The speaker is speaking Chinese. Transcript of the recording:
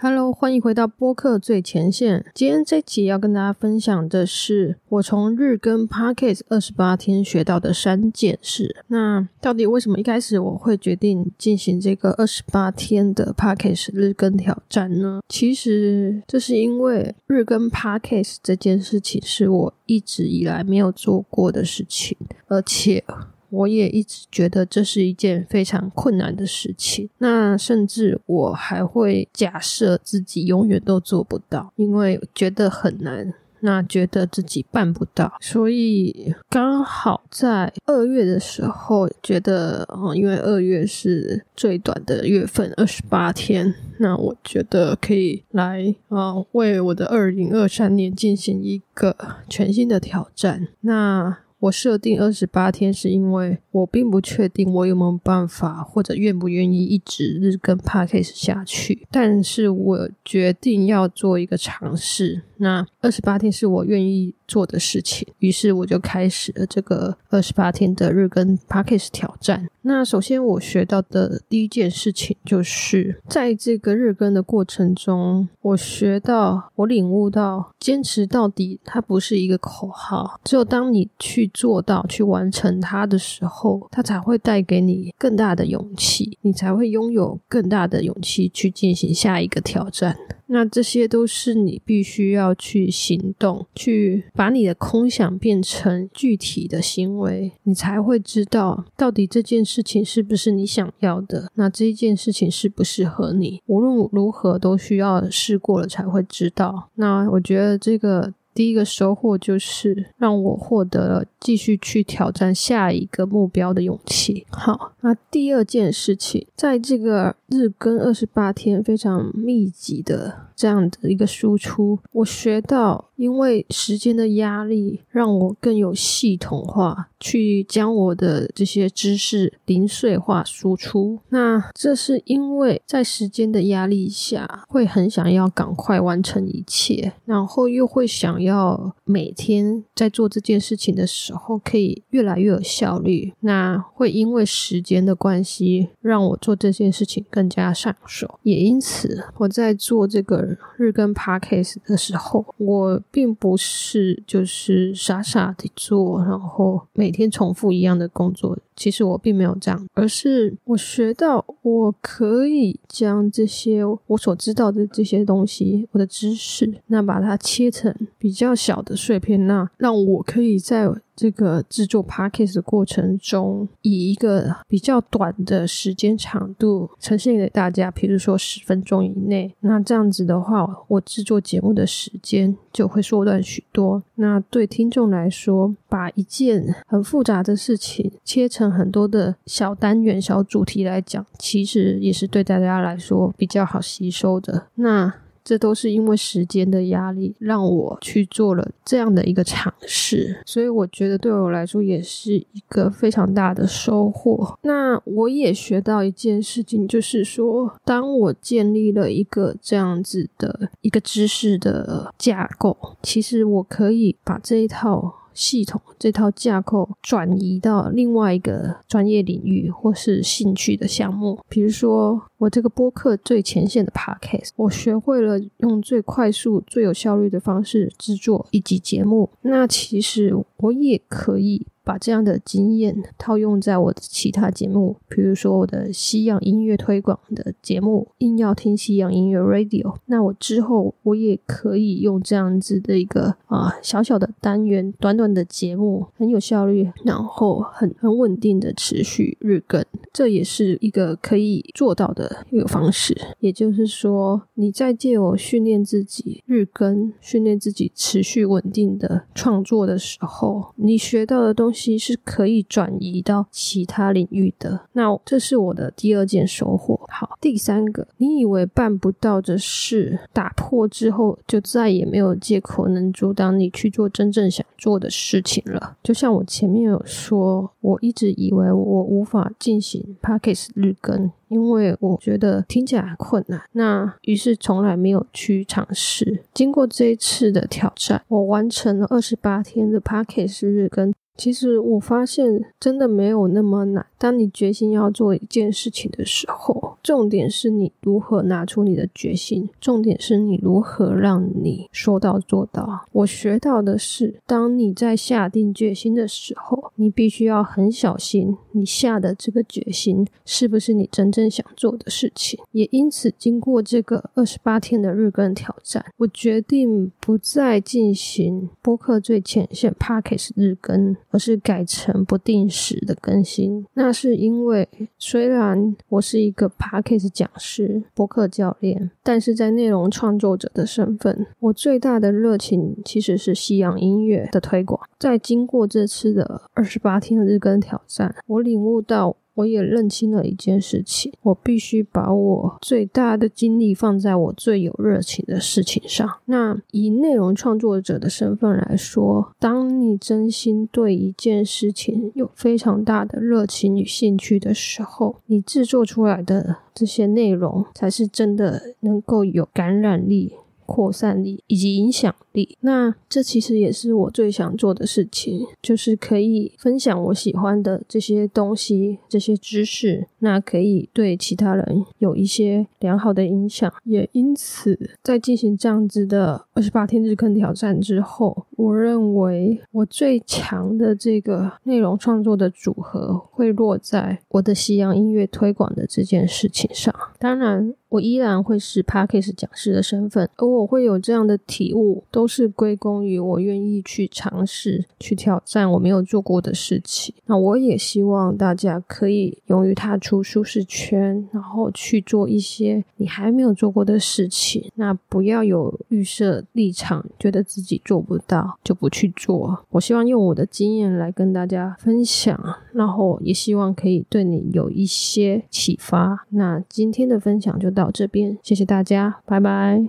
Hello，欢迎回到播客最前线。今天这集要跟大家分享的是我从日更 Parkes 二十八天学到的三件事。那到底为什么一开始我会决定进行这个二十八天的 Parkes 日更挑战呢？其实这是因为日更 Parkes 这件事情是我一直以来没有做过的事情，而且。我也一直觉得这是一件非常困难的事情，那甚至我还会假设自己永远都做不到，因为觉得很难，那觉得自己办不到，所以刚好在二月的时候，觉得哦，因为二月是最短的月份，二十八天，那我觉得可以来啊，为我的二零二三年进行一个全新的挑战，那。我设定二十八天，是因为我并不确定我有没有办法，或者愿不愿意一直日更 p a c k a g e 下去。但是我决定要做一个尝试。那二十八天是我愿意做的事情，于是我就开始了这个二十八天的日更 p a c k a g e 挑战。那首先我学到的第一件事情，就是在这个日更的过程中，我学到，我领悟到，坚持到底它不是一个口号，只有当你去。做到去完成它的时候，它才会带给你更大的勇气，你才会拥有更大的勇气去进行下一个挑战。那这些都是你必须要要去行动，去把你的空想变成具体的行为，你才会知道到底这件事情是不是你想要的。那这一件事情适不适合你？无论如何都需要试过了才会知道。那我觉得这个。第一个收获就是让我获得了继续去挑战下一个目标的勇气。好，那第二件事情，在这个日更二十八天非常密集的这样的一个输出，我学到。因为时间的压力，让我更有系统化去将我的这些知识零碎化输出。那这是因为在时间的压力下，会很想要赶快完成一切，然后又会想要每天在做这件事情的时候可以越来越有效率。那会因为时间的关系，让我做这件事情更加上手。也因此，我在做这个日更 podcast 的时候，我。并不是就是傻傻的做，然后每天重复一样的工作。其实我并没有这样，而是我学到我可以将这些我所知道的这些东西，我的知识，那把它切成比较小的碎片，那让我可以在。这个制作 podcast 的过程中，以一个比较短的时间长度呈现给大家，比如说十分钟以内。那这样子的话，我制作节目的时间就会缩短许多。那对听众来说，把一件很复杂的事情切成很多的小单元、小主题来讲，其实也是对大家来说比较好吸收的。那。这都是因为时间的压力，让我去做了这样的一个尝试，所以我觉得对我来说也是一个非常大的收获。那我也学到一件事情，就是说，当我建立了一个这样子的一个知识的架构，其实我可以把这一套。系统这套架构转移到另外一个专业领域或是兴趣的项目，比如说我这个播客最前线的 podcast，我学会了用最快速、最有效率的方式制作一集节目。那其实我也可以。把这样的经验套用在我的其他节目，比如说我的西洋音乐推广的节目，硬要听西洋音乐 Radio。那我之后我也可以用这样子的一个啊小小的单元，短短的节目，很有效率，然后很很稳定的持续日更，这也是一个可以做到的一个方式。也就是说，你在借我训练自己日更，训练自己持续稳定的创作的时候，你学到的东西。是可以转移到其他领域的。那这是我的第二件收获。好，第三个，你以为办不到的事，打破之后就再也没有借口能阻挡你去做真正想做的事情了。就像我前面有说，我一直以为我无法进行 p a c k e s 日更。因为我觉得听起来困难，那于是从来没有去尝试。经过这一次的挑战，我完成了二十八天的 p a c k e 日更。其实我发现真的没有那么难。当你决心要做一件事情的时候，重点是你如何拿出你的决心，重点是你如何让你说到做到。我学到的是，当你在下定决心的时候，你必须要很小心，你下的这个决心是不是你真正想做的事情。也因此，经过这个二十八天的日更挑战，我决定不再进行播客最前线 Parkes 日更。而是改成不定时的更新。那是因为，虽然我是一个 p a c k a g e 讲师、博客教练，但是在内容创作者的身份，我最大的热情其实是西洋音乐的推广。在经过这次的二十八天的日更挑战，我领悟到。我也认清了一件事情，我必须把我最大的精力放在我最有热情的事情上。那以内容创作者的身份来说，当你真心对一件事情有非常大的热情与兴趣的时候，你制作出来的这些内容才是真的能够有感染力。扩散力以及影响那这其实也是我最想做的事情，就是可以分享我喜欢的这些东西、这些知识，那可以对其他人有一些良好的影响。也因此，在进行这样子的二十八天日更挑战之后，我认为我最强的这个内容创作的组合会落在我的西洋音乐推广的这件事情上。当然。我依然会是 Parkes 讲师的身份，而我会有这样的体悟，都是归功于我愿意去尝试、去挑战我没有做过的事情。那我也希望大家可以勇于踏出舒适圈，然后去做一些你还没有做过的事情。那不要有预设立场，觉得自己做不到就不去做。我希望用我的经验来跟大家分享，然后也希望可以对你有一些启发。那今天的分享就。到这边，谢谢大家，拜拜。